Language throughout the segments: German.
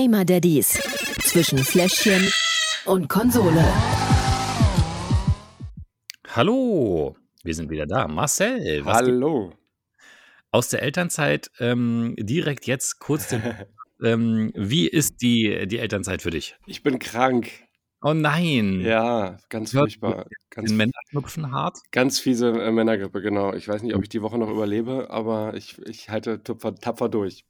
Gamer Daddies zwischen Fläschchen und Konsole. Hallo, wir sind wieder da. Marcel, was Hallo. Aus der Elternzeit ähm, direkt jetzt kurz den, ähm, wie ist die, die Elternzeit für dich? Ich bin krank. Oh nein. Ja, ganz furchtbar. Ganz, Männerknupfen hart? Ganz fiese äh, Männergrippe, genau. Ich weiß nicht, ob ich die Woche noch überlebe, aber ich, ich halte tapfer, tapfer durch.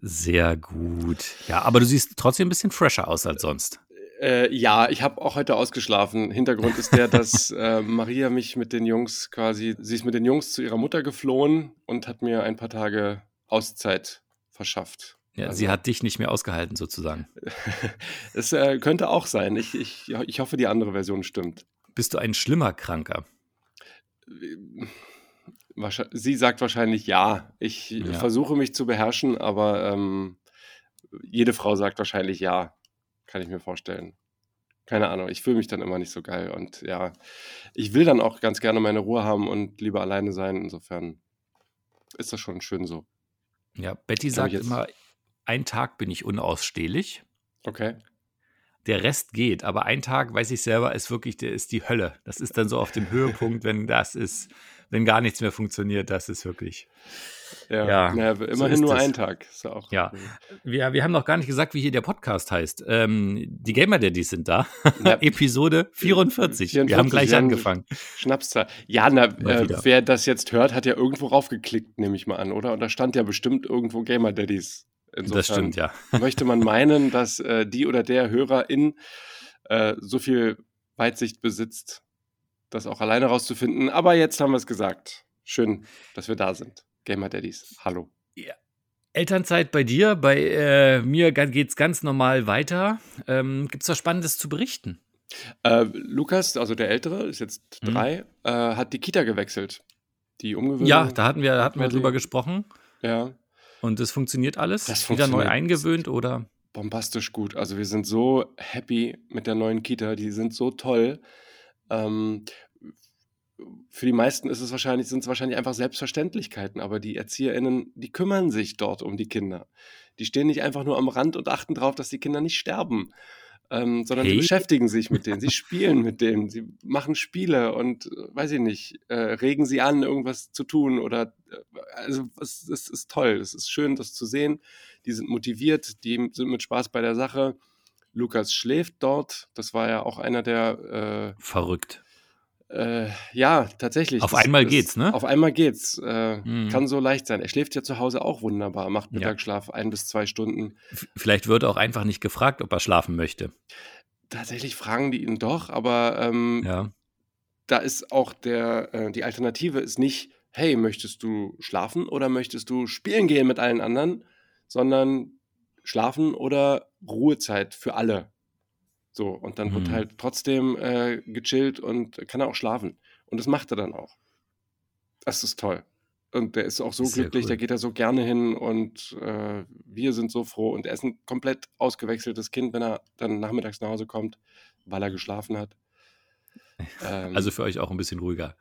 Sehr gut. Ja, aber du siehst trotzdem ein bisschen fresher aus als sonst. Äh, ja, ich habe auch heute ausgeschlafen. Hintergrund ist der, dass äh, Maria mich mit den Jungs quasi, sie ist mit den Jungs zu ihrer Mutter geflohen und hat mir ein paar Tage Auszeit verschafft. Ja, also, sie hat dich nicht mehr ausgehalten, sozusagen. es äh, könnte auch sein. Ich, ich, ich hoffe, die andere Version stimmt. Bist du ein schlimmer Kranker? Sie sagt wahrscheinlich ja. Ich ja. versuche mich zu beherrschen, aber ähm, jede Frau sagt wahrscheinlich ja. Kann ich mir vorstellen. Keine Ahnung, ich fühle mich dann immer nicht so geil. Und ja, ich will dann auch ganz gerne meine Ruhe haben und lieber alleine sein. Insofern ist das schon schön so. Ja, Betty sagt immer, ein Tag bin ich unausstehlich. Okay. Der Rest geht, aber ein Tag, weiß ich selber, ist wirklich, der ist die Hölle. Das ist dann so auf dem Höhepunkt, wenn das ist, wenn gar nichts mehr funktioniert, das ist wirklich. Ja, ja, ja immerhin so nur ein Tag. Ist auch ja, wir, wir haben noch gar nicht gesagt, wie hier der Podcast heißt. Ähm, die Gamer Daddies sind da. Ja. Episode 44. 44. Wir haben gleich wir angefangen. Schnapszahl. Ja, na, äh, wer das jetzt hört, hat ja irgendwo raufgeklickt, nehme ich mal an, oder? Und da stand ja bestimmt irgendwo Gamer Daddies. Insofern das stimmt, ja. möchte man meinen, dass äh, die oder der Hörerin äh, so viel Weitsicht besitzt, das auch alleine rauszufinden. Aber jetzt haben wir es gesagt. Schön, dass wir da sind. Gamer Daddies, hallo. Ja. Elternzeit bei dir, bei äh, mir geht es ganz normal weiter. Ähm, Gibt es was Spannendes zu berichten? Äh, Lukas, also der Ältere, ist jetzt mhm. drei, äh, hat die Kita gewechselt. Die Umgewöhnung. Ja, da hatten wir, hatten wir drüber gesprochen. Ja. Und das funktioniert alles? Das funktioniert Wieder neu eingewöhnt oder? Bombastisch gut. Also wir sind so happy mit der neuen Kita. Die sind so toll. Ähm, für die meisten ist es wahrscheinlich, sind es wahrscheinlich einfach Selbstverständlichkeiten, aber die ErzieherInnen, die kümmern sich dort um die Kinder. Die stehen nicht einfach nur am Rand und achten darauf, dass die Kinder nicht sterben ähm, sondern hey. die beschäftigen sich mit denen, sie spielen mit denen, sie machen Spiele und, äh, weiß ich nicht, äh, regen sie an, irgendwas zu tun oder, äh, also es, es ist toll, es ist schön, das zu sehen. Die sind motiviert, die sind mit Spaß bei der Sache. Lukas schläft dort, das war ja auch einer der... Äh, Verrückt. Äh, ja, tatsächlich. Auf das, einmal das, geht's, ne? Auf einmal geht's. Äh, mhm. Kann so leicht sein. Er schläft ja zu Hause auch wunderbar, macht Mittagsschlaf ja. ein bis zwei Stunden. Vielleicht wird auch einfach nicht gefragt, ob er schlafen möchte. Tatsächlich fragen die ihn doch, aber ähm, ja. da ist auch der, äh, die Alternative ist nicht, hey, möchtest du schlafen oder möchtest du spielen gehen mit allen anderen, sondern schlafen oder Ruhezeit für alle. So, und dann mhm. wird halt trotzdem äh, gechillt und kann er auch schlafen. Und das macht er dann auch. Das ist toll. Und der ist auch so Sehr glücklich, cool. da geht er so gerne hin und äh, wir sind so froh. Und er ist ein komplett ausgewechseltes Kind, wenn er dann nachmittags nach Hause kommt, weil er geschlafen hat. Ähm, also für euch auch ein bisschen ruhiger.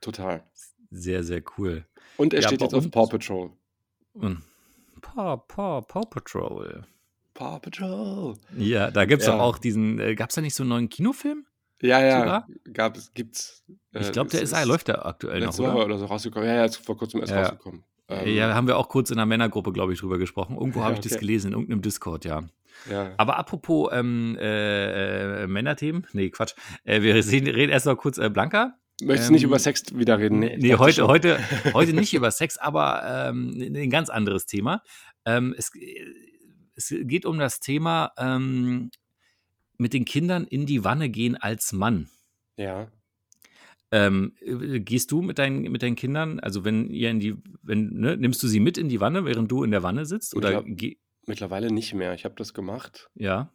Total. Sehr, sehr cool. Und er ja, steht jetzt auf Paw Patrol. Paw, Paw, Paw Patrol. Paw Patrol. Ja, da gibt es ja. auch diesen, äh, gab es da nicht so einen neuen Kinofilm? Ja, ja, Sogar? gab es, gibt's. Äh, ich glaube, der ist, ist, läuft da aktuell noch, oder? Oder so rausgekommen. Ja, ja, ist vor kurzem erst ja. rausgekommen. Ähm, ja, haben wir auch kurz in der Männergruppe, glaube ich, drüber gesprochen. Irgendwo habe ich okay. das gelesen, in irgendeinem Discord, ja. ja. Aber apropos ähm, äh, äh, Männerthemen, nee, Quatsch. Äh, wir sehen, reden erst noch kurz äh, Blanca. Möchtest ähm, nicht über Sex wieder reden? Nee, nee heute, heute, heute nicht über Sex, aber ähm, ein ganz anderes Thema. Ähm, es, es geht um das Thema ähm, mit den Kindern in die Wanne gehen als Mann. Ja. Ähm, äh, gehst du mit deinen, mit deinen Kindern, also wenn ihr in die, wenn, ne, nimmst du sie mit in die Wanne, während du in der Wanne sitzt? Oder Mittler mittlerweile nicht mehr. Ich habe das gemacht. Ja.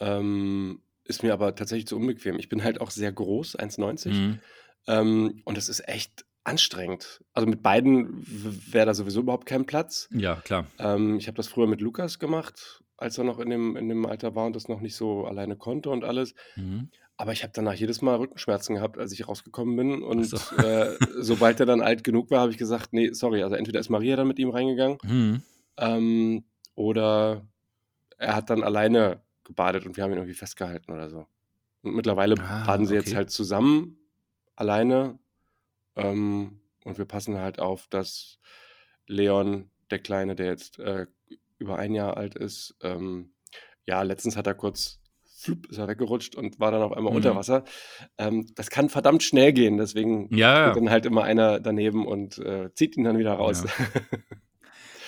Ähm, ist mir aber tatsächlich zu unbequem. Ich bin halt auch sehr groß, 1,90. Mhm. Ähm, und das ist echt anstrengend. Also mit beiden wäre da sowieso überhaupt kein Platz. Ja, klar. Ähm, ich habe das früher mit Lukas gemacht, als er noch in dem, in dem Alter war und das noch nicht so alleine konnte und alles. Mhm. Aber ich habe danach jedes Mal Rückenschmerzen gehabt, als ich rausgekommen bin. Und so. äh, sobald er dann alt genug war, habe ich gesagt, nee, sorry, also entweder ist Maria dann mit ihm reingegangen mhm. ähm, oder er hat dann alleine gebadet und wir haben ihn irgendwie festgehalten oder so. Und mittlerweile Ah, baden sie jetzt okay. halt zusammen, alleine. Ähm, und wir passen halt auf, dass Leon, der Kleine, der jetzt äh, über ein Jahr alt ist, ähm, ja, letztens hat er kurz, flup, ist er weggerutscht und war dann auf einmal Mhm. unter Wasser. Ähm, das kann verdammt schnell gehen, deswegen Ja, ja. dann halt immer einer daneben und äh, zieht ihn dann wieder raus.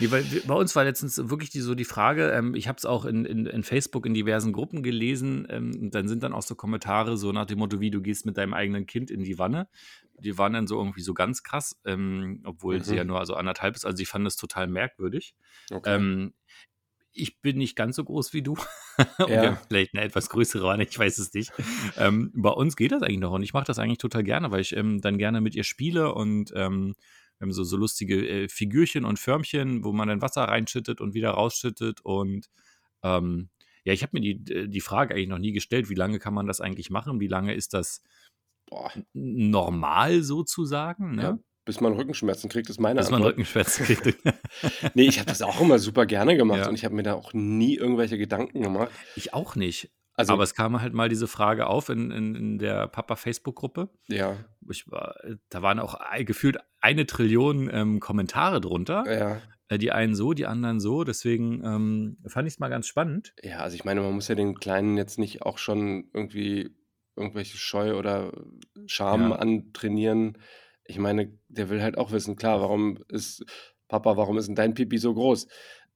Nee, weil bei uns war letztens wirklich die, so die Frage, ähm, ich habe es auch in, in, in Facebook in diversen Gruppen gelesen, ähm, dann sind dann auch so Kommentare so nach dem Motto, wie du gehst mit deinem eigenen Kind in die Wanne. Die waren dann so irgendwie so ganz krass, ähm, obwohl sie Mhm. ja nur also anderthalb ist. Also ich fand das total merkwürdig. Okay. Ähm, ich bin nicht ganz so groß wie du. Ja. vielleicht eine etwas größere Wanne, ich weiß es nicht. ähm, bei uns geht das eigentlich noch und ich mache das eigentlich total gerne, weil ich ähm, dann gerne mit ihr spiele und wir haben so, so lustige äh, Figürchen und Förmchen, wo man dann Wasser reinschüttet und wieder rausschüttet und ähm, ja, ich habe mir die, die Frage eigentlich noch nie gestellt, wie lange kann man das eigentlich machen? Wie lange ist das Boah, normal sozusagen? Ne? ja, bis man Rückenschmerzen kriegt, ist meine man Antwort. Rückenschmerzen kriegt. Nee, ich habe das auch immer super gerne gemacht Ja. und ich habe mir da auch nie irgendwelche Gedanken gemacht. ich auch nicht. Also, Aber es kam halt mal diese Frage auf in, in, in der Papa-Facebook-Gruppe. ja, Ich war, da waren auch gefühlt eine Trillion ähm, Kommentare drunter. ja, Äh, Die einen so, die anderen so. Deswegen ähm, fand ich es mal ganz spannend. ja, also ich meine, man muss ja den Kleinen jetzt nicht auch schon irgendwie irgendwelche Scheu oder Scham Ja. antrainieren. Ich meine, der will halt auch wissen, klar, warum ist, Papa, warum ist denn dein Pipi so groß?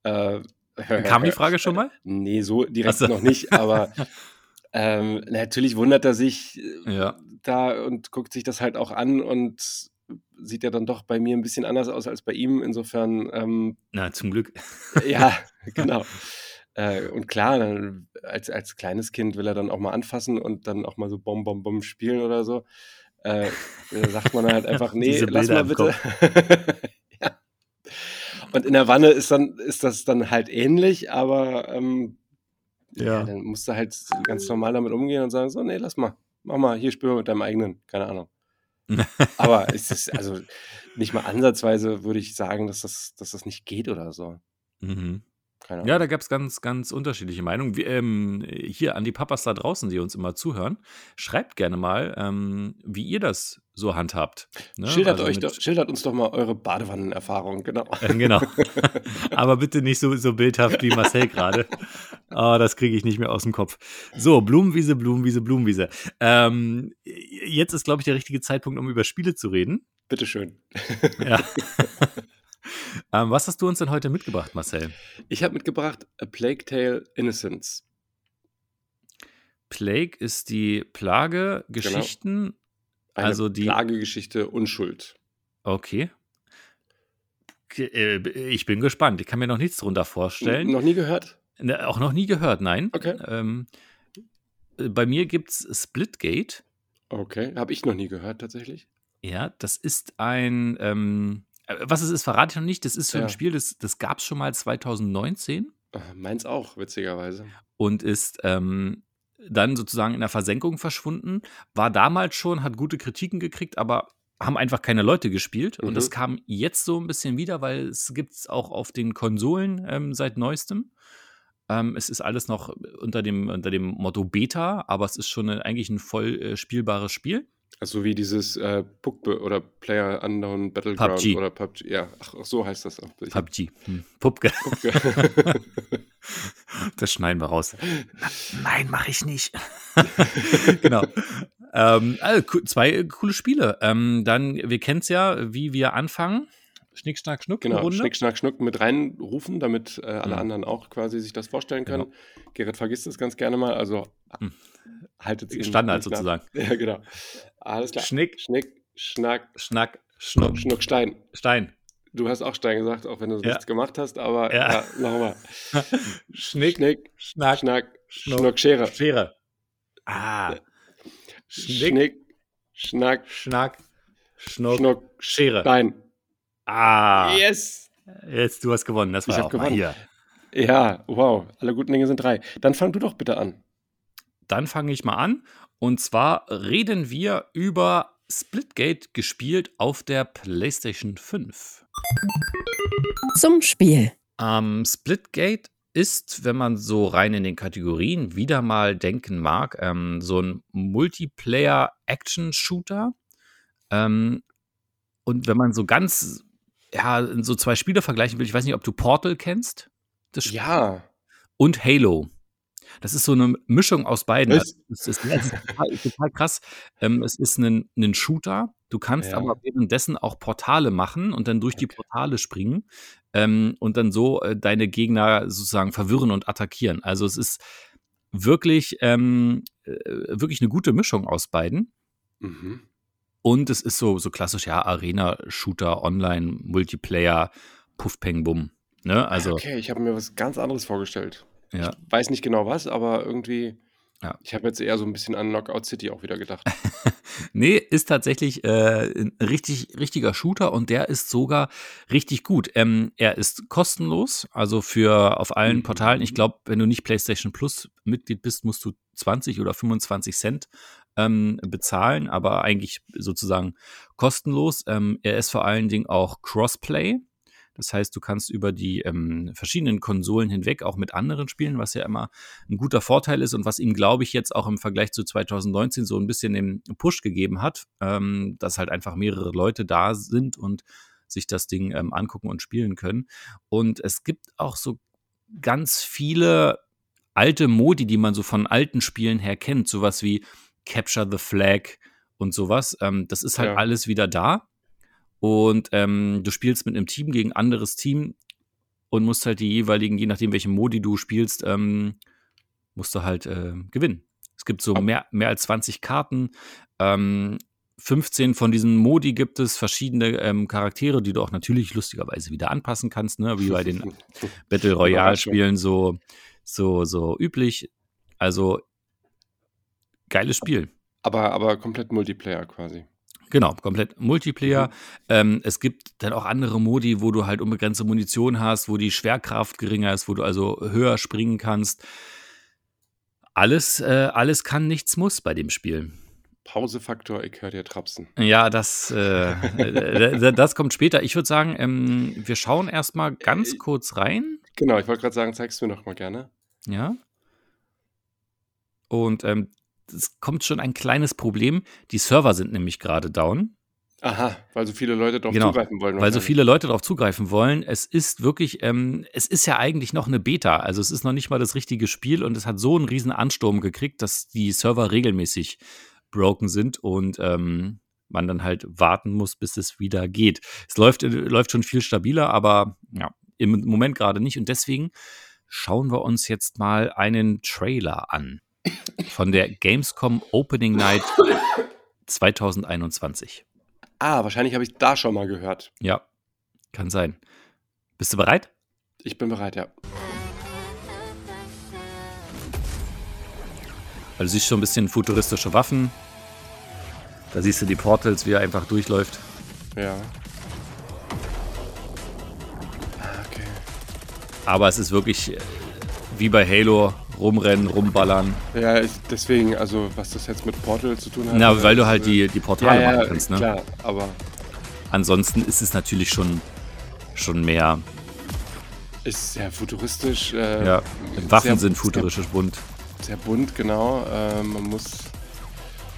Äh, Kam die Frage schon mal? Nee, so direkt so. noch nicht, aber ähm, natürlich wundert er sich äh, Ja. da und guckt sich das halt auch an und sieht ja dann doch bei mir ein bisschen anders aus als bei ihm. Insofern, ähm, Na, zum Glück. ja, genau. Äh, und klar, dann, als, als kleines Kind will er dann auch mal anfassen und dann auch mal so Bom, Bom, Bom spielen oder so. Äh, sagt man halt einfach, nee, lass mal bitte. Ja. Und in der Wanne ist, dann, ist das dann halt ähnlich, aber ähm, ja. dann musst du halt ganz normal damit umgehen und sagen, so, nee, lass mal, mach mal, hier spür mal mit deinem eigenen, keine Ahnung. Aber es ist also nicht mal ansatzweise, würde ich sagen, dass das, dass das nicht geht oder so. Mhm. Keine Ahnung. Ja, da gab es ganz, ganz unterschiedliche Meinungen. Wie, ähm, hier an die Papas da draußen, die uns immer zuhören, schreibt gerne mal, ähm, wie ihr das so handhabt. ne? schildert, Also euch doch, schildert uns doch mal eure Badewannenerfahrung, genau. Äh, genau. Aber bitte nicht so, so bildhaft wie Marcel gerade. Ah, das kriege ich nicht mehr aus dem Kopf. So, Blumenwiese, Blumenwiese, Blumenwiese. Ähm, jetzt ist, glaube ich, der richtige Zeitpunkt, um über Spiele zu reden. Bitteschön. Ja. ähm, was hast du uns denn heute mitgebracht, Marcel? Ich habe mitgebracht A Plague Tale Innocence. Plague ist die Plage, Geschichten. Eine Also die- Plagegeschichte Unschuld. Okay. Äh, Ich bin gespannt. Ich kann mir noch nichts drunter vorstellen. Noch nie gehört? Ne, Auch noch nie gehört, nein. Okay. Ähm, äh, bei mir gibt es Splitgate. Okay, habe ich noch nie gehört tatsächlich. Ja, das ist ein. Ähm, äh, was es ist, verrate ich noch nicht. Das ist so Ja. ein Spiel, das, das gab es schon mal 2019 Äh, Meins auch, witzigerweise. und ist ähm, dann sozusagen in der Versenkung verschwunden. War damals schon, hat gute Kritiken gekriegt, aber haben einfach keine Leute gespielt. Und Mhm. das kam jetzt so ein bisschen wieder, weil es gibt es auch auf den Konsolen ähm, seit neuestem. Ähm, es ist alles noch unter dem, unter dem Motto Beta, aber es ist schon eigentlich ein voll äh, spielbares Spiel. Also wie dieses äh, Puckbe oder Player Unknown Battleground PUBG. oder PUBG. Ja, ach, so heißt das auch. Ich PUBG. Hm. Pupke. Puckbe. Das schneiden wir raus. Nein, mache ich nicht. genau. Ähm, also, zwei äh, coole Spiele. Ähm, dann, wir kennen es ja, wie wir anfangen. Schnick, schnack, schnuck, genau, Runde. Schnick, Schnack, Schnuck mit reinrufen, damit äh, alle Mhm. anderen auch quasi sich das vorstellen können. Genau. Gerrit vergisst das ganz gerne mal, also Mhm. haltet es Standard sozusagen. Ja, genau. Alles klar. Schnick, Schnick, Schnack, schnack, schnuck, Schnuck, Stein. Stein. Du hast auch Stein gesagt, auch wenn du Ja. nichts gemacht hast, aber Ja. ja. nochmal. Schnick, Schnick, schnack, Schnack, Schnuck, Schnuck, Schere. Schere. Ah. Schnick, Schnick, Schnack, schnack, schnuck, Schnuck, Schere. Stein. Ah. Yes! Jetzt, du hast gewonnen. Das war Ich auch gewonnen. hier. Ja, wow. Alle guten Dinge sind drei. Dann fang du doch bitte an. Dann fange ich mal an. Und zwar reden wir über Splitgate gespielt auf der PlayStation 5. Zum Spiel. Ähm, Splitgate ist, wenn man so rein in den Kategorien wieder mal denken mag, ähm, so ein Multiplayer-Action-Shooter. Ähm, und wenn man so ganz, ja, so zwei Spiele vergleichen will, ich weiß nicht, ob du Portal kennst. Das ja. Und Halo. Das ist so eine Mischung aus beiden. Also, es ist, ja, ist total, total, krass. Ähm, es ist ein, ein Shooter. Du kannst ja. aber währenddessen auch Portale machen und dann durch okay. die Portale springen ähm, und dann so äh, deine Gegner sozusagen verwirren und attackieren. Also es ist wirklich, ähm, äh, wirklich eine gute Mischung aus beiden. Mhm. Und es ist so, so klassisch, ja, Arena-Shooter, Online, Multiplayer, Puff, Peng, Bum. Ne? Also, okay, ich habe mir was ganz anderes vorgestellt. Ja. Ich weiß nicht genau was, aber irgendwie. Ja. Ich habe jetzt eher so ein bisschen an Knockout City auch wieder gedacht. nee, ist tatsächlich äh, ein richtig, richtiger Shooter und der ist sogar richtig gut. Ähm, er ist kostenlos, also für auf allen mhm. Portalen. Ich glaube, wenn du nicht PlayStation Plus Mitglied bist, musst du 20 oder 25 Cent ähm, bezahlen, aber eigentlich sozusagen kostenlos. Ähm, er ist vor allen Dingen auch Crossplay. Das heißt, du kannst über die ähm, verschiedenen Konsolen hinweg auch mit anderen spielen, was ja immer ein guter Vorteil ist und was ihm, glaube ich, jetzt auch im Vergleich zu 2019 so ein bisschen den Push gegeben hat, ähm, dass halt einfach mehrere Leute da sind und sich das Ding ähm, angucken und spielen können. Und es gibt auch so ganz viele alte Modi, die man so von alten Spielen her kennt, sowas wie Capture the Flag und sowas. Ähm, das ist halt ja. alles wieder da. Und ähm, du spielst mit einem Team gegen ein anderes Team und musst halt die jeweiligen, je nachdem, welche Modi du spielst, ähm, musst du halt äh, gewinnen. Es gibt so mehr, mehr als 20 Karten. Ähm, 15 von diesen Modi gibt es verschiedene ähm, Charaktere, die du auch natürlich lustigerweise wieder anpassen kannst, ne? wie bei den Battle Royale-Spielen so, so, so üblich. Also geiles Spiel. Aber, aber komplett Multiplayer quasi. Genau, komplett Multiplayer. Mhm. Ähm, es gibt dann auch andere Modi, wo du halt unbegrenzte Munition hast, wo die Schwerkraft geringer ist, wo du also höher springen kannst. Alles, äh, alles kann, nichts muss bei dem Spiel. Pausefaktor, ich höre dir trapsen. Ja, das, äh, das kommt später. Ich würde sagen, ähm, wir schauen erstmal ganz äh, kurz rein. Genau, ich wollte gerade sagen, zeigst du mir noch mal gerne. Ja. Und ähm, es kommt schon ein kleines Problem. Die Server sind nämlich gerade down. Aha, weil so viele Leute darauf genau, zugreifen wollen. Weil so viele Leute darauf zugreifen wollen. Es ist wirklich, ähm, es ist ja eigentlich noch eine Beta. Also es ist noch nicht mal das richtige Spiel und es hat so einen riesen Ansturm gekriegt, dass die Server regelmäßig broken sind und ähm, man dann halt warten muss, bis es wieder geht. Es läuft, äh, läuft schon viel stabiler, aber ja, im Moment gerade nicht. Und deswegen schauen wir uns jetzt mal einen Trailer an von der Gamescom Opening Night 2021. Ah, wahrscheinlich habe ich da schon mal gehört. Ja, kann sein. Bist du bereit? Ich bin bereit, ja. Also siehst schon ein bisschen futuristische Waffen. Da siehst du die Portals, wie er einfach durchläuft. Ja. Ah, okay. Aber es ist wirklich wie bei Halo rumrennen, rumballern. Ja, ich, deswegen, also was das jetzt mit Portal zu tun hat. Na, weil du halt die, die Portale ja, machen kannst, ne? Klar, aber. Ansonsten ist es natürlich schon, schon mehr. Ist sehr futuristisch. Äh, ja, Waffen sehr, sind futuristisch bunt. Sehr bunt, genau. Äh, man muss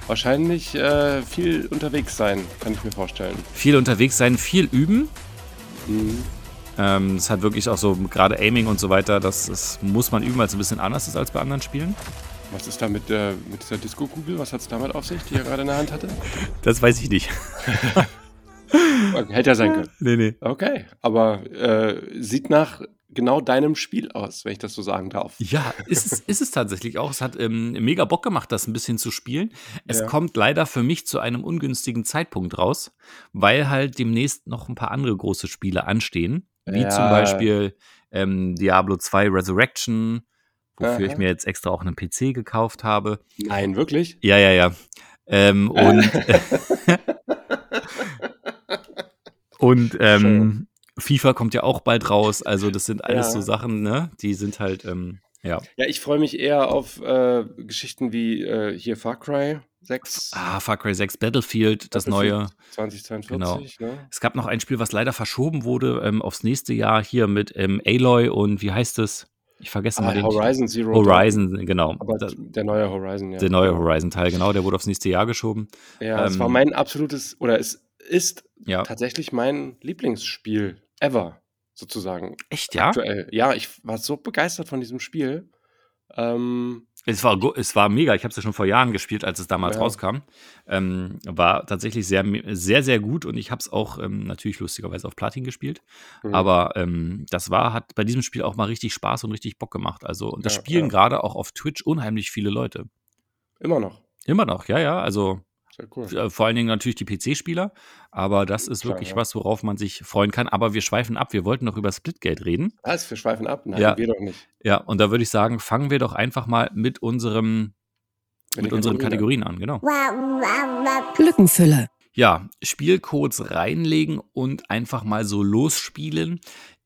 wahrscheinlich äh, viel unterwegs sein, kann ich mir vorstellen. Viel unterwegs sein, viel üben. Mhm. Ähm, es hat wirklich auch so gerade Aiming und so weiter, das, das muss man üben, weil es ein bisschen anders ist als bei anderen Spielen. Was ist da mit, äh, mit dieser Disco-Kugel? Was hat es damit auf sich, die er gerade in der Hand hatte? Das weiß ich nicht. Hätte ja sein können. Nee, nee. Okay, aber äh, sieht nach genau deinem Spiel aus, wenn ich das so sagen darf. Ja, ist es, ist es tatsächlich auch. Es hat ähm, mega Bock gemacht, das ein bisschen zu spielen. Es ja. kommt leider für mich zu einem ungünstigen Zeitpunkt raus, weil halt demnächst noch ein paar andere große Spiele anstehen wie ja. zum Beispiel ähm, Diablo 2 Resurrection, wofür Aha. ich mir jetzt extra auch einen PC gekauft habe. Nein, wirklich? Ja, ja, ja. Ähm, und und ähm, FIFA kommt ja auch bald raus. Also das sind alles ja. so Sachen, ne? Die sind halt, ähm, ja. Ja, ich freue mich eher auf äh, Geschichten wie äh, hier Far Cry 6. Ah, Far Cry 6 Battlefield, das Battlefield neue. 2042, genau. Ne? Es gab noch ein Spiel, was leider verschoben wurde ähm, aufs nächste Jahr hier mit ähm, Aloy und wie heißt es? Ich vergesse Ah, mal den Horizon Zero Dawn. Horizon, genau. Aber Da- der neue Horizon, ja. der neue Horizon-Teil, genau, der wurde aufs nächste Jahr geschoben. Ja, es war Ähm, mein absolutes, oder es ist Ja. tatsächlich mein Lieblingsspiel ever, sozusagen. Echt, ja? Aktuell. Ja, ich war so begeistert von diesem Spiel. Ähm, Es war, es war mega. Ich habe es ja schon vor Jahren gespielt, als es damals Ja. rauskam. Ähm, war tatsächlich sehr, sehr, sehr gut und ich habe es auch ähm, natürlich lustigerweise auf Platin gespielt. mhm. Aber ähm, das war, hat bei diesem Spiel auch mal richtig Spaß und richtig Bock gemacht. Also, und das Ja, spielen ja. gerade auch auf Twitch unheimlich viele Leute. immer noch. Immer noch, ja, ja. Also cool. vor allen Dingen natürlich die PC-Spieler. Aber das ist Klar, wirklich ja. was, worauf man sich freuen kann. Aber wir schweifen ab. Wir wollten noch über Splitgate reden. Was? Wir schweifen ab? Nein, Ja. wir doch nicht. Ja, und da würde ich sagen, fangen wir doch einfach mal mit unserem, mit, unseren Kategorien. An, genau. Lückenfüller. Ja, Spielcodes reinlegen und einfach mal so losspielen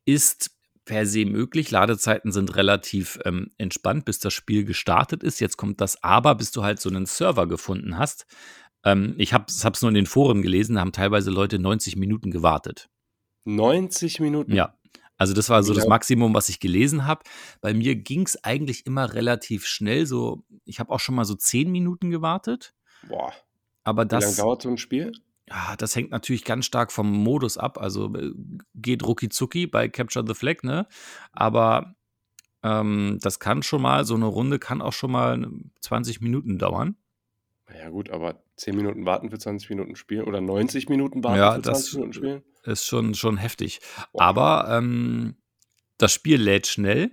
ist per se möglich. Ladezeiten sind relativ ähm, entspannt, bis das Spiel gestartet ist. Jetzt kommt das Aber, bis du halt so einen Server gefunden hast. Ähm, ich habe es nur in den Foren gelesen, da haben teilweise Leute 90 Minuten gewartet. 90 Minuten. Ja. Also das war so das Ja. Maximum, was ich gelesen habe. Bei mir ging es eigentlich immer relativ schnell. So, ich habe auch schon mal so 10 Minuten gewartet. Boah. Aber Wie lange das, dauert so ein Spiel? ja, das hängt natürlich ganz stark vom Modus ab. Also äh, geht rucki zucki bei Capture the Flag, ne? Aber ähm, das kann schon mal, so eine Runde kann auch schon mal 20 Minuten dauern. Ja gut, aber 10 Minuten warten für 20 Minuten spielen oder 90 Minuten warten Ja, für das- 20 Minuten spielen? Ist schon, schon heftig. Boah. Aber ähm, das Spiel lädt schnell.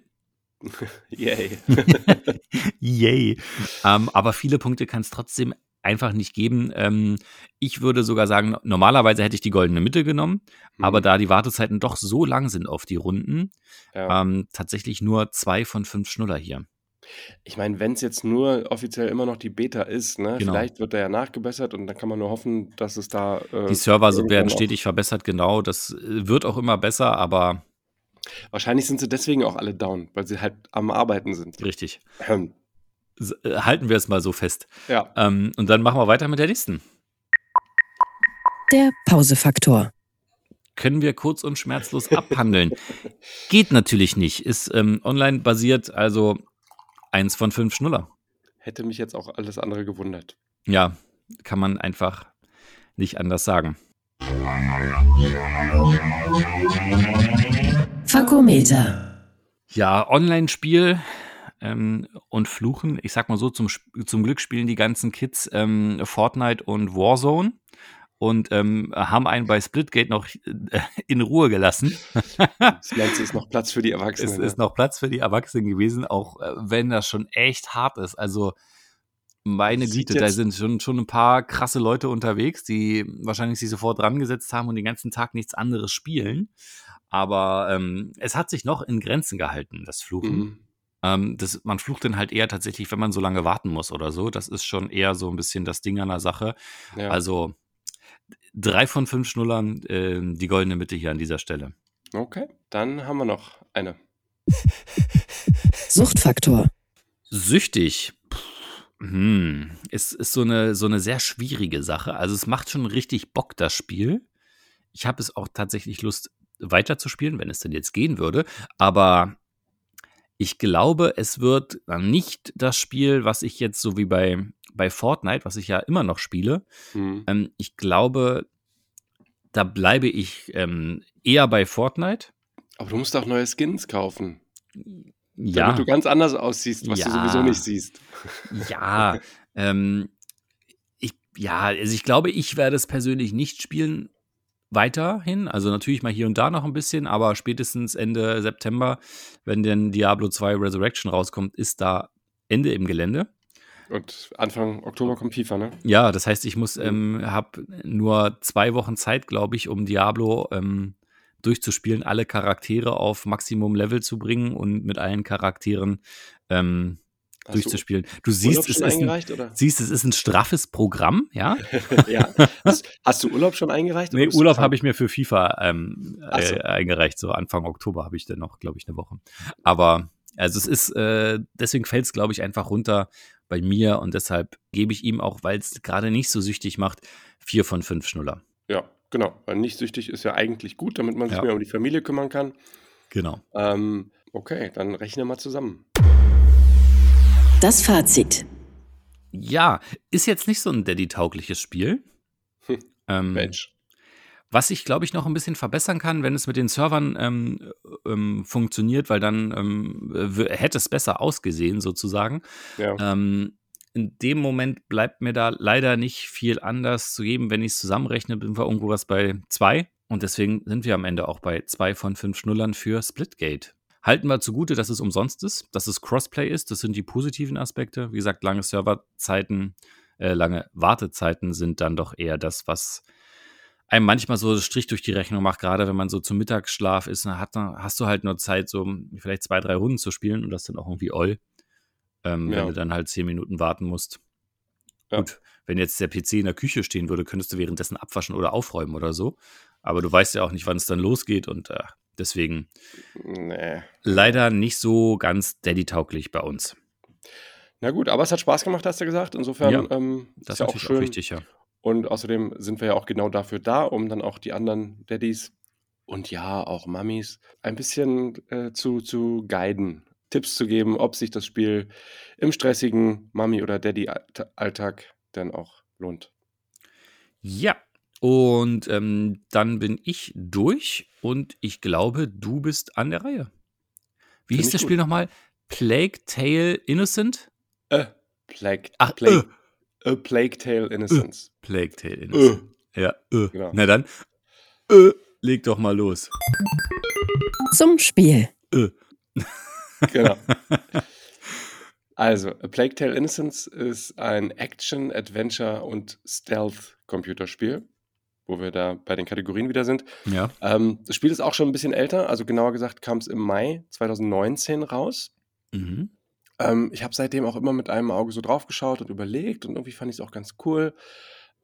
Yay. Yay. ähm, aber viele Punkte kann es trotzdem einfach nicht geben. Ähm, ich würde sogar sagen, normalerweise hätte ich die goldene Mitte genommen, aber Mhm. da die Wartezeiten doch so lang sind auf die Runden, ja. ähm, tatsächlich nur zwei von fünf Schnuller hier. Ich meine, wenn es jetzt nur offiziell immer noch die Beta ist, ne, Genau. vielleicht wird er ja nachgebessert und dann kann man nur hoffen, dass es da. Äh, Die Server werden stetig verbessert, genau. Das äh, wird auch immer besser, aber Wahrscheinlich sind sie deswegen auch alle down, weil sie halt am Arbeiten sind. richtig. Ähm, äh, halten wir es mal so fest. ja. Ähm, und dann machen wir weiter mit der nächsten. Der Pausefaktor. können wir kurz und schmerzlos abhandeln. Geht natürlich nicht. Ist ähm, online basiert, also eins von fünf Schnuller. Hätte mich jetzt auch alles andere gewundert. Ja, kann man einfach nicht anders sagen. Fakometer. Ja, Online-Spiel ähm, und Fluchen. Ich sag mal so, zum, zum Glück spielen die ganzen Kids ähm, Fortnite und Warzone und ähm, haben einen bei Splitgate noch äh, in Ruhe gelassen. Das du, ist noch Platz für die Erwachsenen? Es ist noch Platz für die Erwachsenen gewesen, auch äh, wenn das schon echt hart ist. Also meine Das Güte, da sind schon, schon ein paar krasse Leute unterwegs, die wahrscheinlich sich sofort dran gesetzt haben und den ganzen Tag nichts anderes spielen. Aber ähm, es hat sich noch in Grenzen gehalten, das Fluchen. Mhm. Ähm, das, man flucht dann halt eher tatsächlich, wenn man so lange warten muss oder so. Das ist schon eher so ein bisschen das Ding an der Sache. Ja. Also drei von fünf Schnullern, äh, die goldene Mitte hier an dieser Stelle. okay, dann haben wir noch eine. Suchtfaktor. Süchtig. Puh, Hm. Ist, ist so, eine, so eine sehr schwierige Sache. Also es macht schon richtig Bock, das Spiel. Ich habe es auch tatsächlich Lust, weiterzuspielen, wenn es denn jetzt gehen würde. Aber ich glaube, es wird nicht das Spiel, was ich jetzt so wie bei, bei Fortnite, was ich ja immer noch spiele. Mhm. Ähm, ich glaube, da bleibe ich ähm, eher bei Fortnite. Aber du musst auch neue Skins kaufen, Ja. damit du ganz anders aussiehst, was du Ja. sowieso nicht siehst. Ja, ähm, ich, ja, also ich glaube, ich werde es persönlich nicht spielen weiterhin. Also natürlich mal hier und da noch ein bisschen, aber spätestens Ende September, wenn denn Diablo 2 Resurrection rauskommt, ist da Ende im Gelände. Und Anfang Oktober kommt FIFA, ne? Ja, das heißt, ich muss, ähm, habe nur zwei Wochen Zeit, glaube ich, um Diablo ähm, durchzuspielen, alle Charaktere auf Maximum Level zu bringen und mit allen Charakteren ähm, durchzuspielen. Du siehst, es ist ein, siehst, es ist ein straffes Programm, ja. ja. Hast, hast du Urlaub schon eingereicht? Nee, Urlaub habe ich mir für FIFA ähm, so. äh, eingereicht. So Anfang Oktober habe ich dann noch, glaube ich, eine Woche. Aber also es ist, äh, deswegen fällt es, glaube ich, einfach runter bei mir und deshalb gebe ich ihm auch, weil es gerade nicht so süchtig macht, vier von fünf Schnuller. Ja, genau. Weil nicht süchtig ist ja eigentlich gut, damit man sich Ja. mehr um die Familie kümmern kann. Genau. Ähm, Okay, dann rechne mal zusammen. Das Fazit. Ja, ist jetzt nicht so ein Daddy-taugliches Spiel. Hm, Ähm, Mensch. Was ich, glaube ich, noch ein bisschen verbessern kann, wenn es mit den Servern ähm, ähm, funktioniert, weil dann ähm, hätte es besser ausgesehen, sozusagen. Ja. Ähm, in dem Moment bleibt mir da leider nicht viel anders zu geben. Wenn ich es zusammenrechne, sind wir irgendwo was bei zwei. Und deswegen sind wir am Ende auch bei zwei von fünf Schnullern für Splitgate. Halten wir zugute, dass es umsonst ist, dass es Crossplay ist. Das sind die positiven Aspekte. Wie gesagt, lange Serverzeiten, äh, lange Wartezeiten sind dann doch eher das, was einem manchmal so Strich durch die Rechnung macht, gerade wenn man so zum Mittagsschlaf ist, dann hat, hast du halt nur Zeit, so vielleicht zwei, drei Runden zu spielen und das dann auch irgendwie all, ähm, Ja. wenn du dann halt zehn Minuten warten musst. Ja. Gut, wenn jetzt der PC in der Küche stehen würde, könntest du währenddessen abwaschen oder aufräumen oder so. Aber du weißt ja auch nicht, wann es dann losgeht und äh, deswegen Nee. leider nicht so ganz Daddy-tauglich bei uns. Na gut, aber es hat Spaß gemacht, hast du gesagt. Insofern Ja, ähm, Das ist ja auch schön. auch wichtig, ja. Und außerdem sind wir ja auch genau dafür da, um dann auch die anderen Daddys und ja, auch Mummies ein bisschen äh, zu, zu guiden, Tipps zu geben, ob sich das Spiel im stressigen Mummy- oder Daddy-Alltag dann auch lohnt. Ja, und ähm, dann bin ich durch und ich glaube, du bist an der Reihe. Wie Find hieß das gut. Spiel nochmal? Plague Tale Innocent? Äh, Plague, Ach, Plague, A Plague Tale Innocence. Plague Tale Äh, Innocent. Ja, äh. Genau. Na dann, äh, leg doch mal los. Zum Spiel. Äh. Genau. Also, A Plague Tale Innocence ist ein Action, Adventure und Stealth-Computerspiel, wo wir da bei den Kategorien wieder sind. Ja. Ähm, das Spiel ist auch schon ein bisschen älter, also genauer gesagt kam es im Mai 2019 raus. Mhm. Ähm, ich habe seitdem auch immer mit einem Auge so drauf geschaut und überlegt und irgendwie fand ich es auch ganz cool.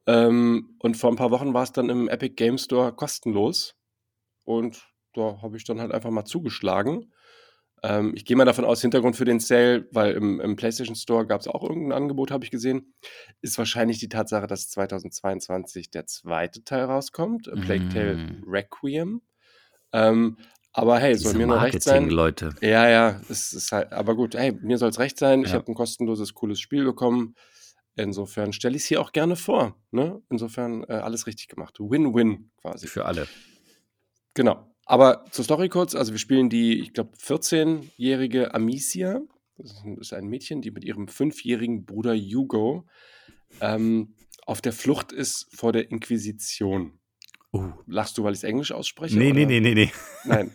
Ähm, und vor ein paar Wochen war es dann im Epic Game Store kostenlos und da habe ich dann halt einfach mal zugeschlagen. Ähm, ich gehe mal davon aus, Hintergrund für den Sale, weil im, im PlayStation Store gab es auch irgendein Angebot, habe ich gesehen, ist wahrscheinlich die Tatsache, dass 2022 der zweite Teil rauskommt, A Plague Tale Mm. Requiem. Ähm, aber hey, soll Diese mir nur recht sein. Marketing-Leute. Ja, ja, es ist halt, aber gut, hey, mir soll es recht sein. Ich Ja. habe ein kostenloses, cooles Spiel bekommen. Insofern stelle ich es hier auch gerne vor. Ne? Insofern äh, alles richtig gemacht. Win-win quasi. Für alle. Genau. Aber zur Story kurz, also wir spielen die, ich glaube, 14-jährige Amicia. Das ist ein- Mädchen, die mit ihrem fünfjährigen Bruder Hugo ähm, auf der Flucht ist vor der Inquisition. Oh. Lachst du, weil ich es Englisch ausspreche? Nee, nee, oder? nee, nee, nee. Nein.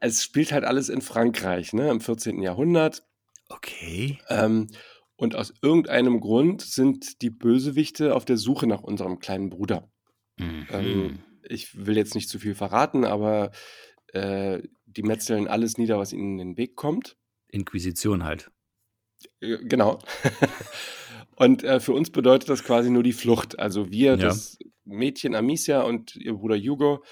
Es spielt halt alles in Frankreich, ne, im 14. Jahrhundert. Okay. Ähm, und aus irgendeinem Grund sind die Bösewichte auf der Suche nach unserem kleinen Bruder. Mhm. Ähm, ich will jetzt nicht zu viel verraten, aber äh, die metzeln alles nieder, was ihnen in den Weg kommt. Inquisition halt. Äh, Genau. und äh, für uns bedeutet das quasi nur die Flucht. Also wir, Ja. das Mädchen Amicia und ihr Bruder Hugo,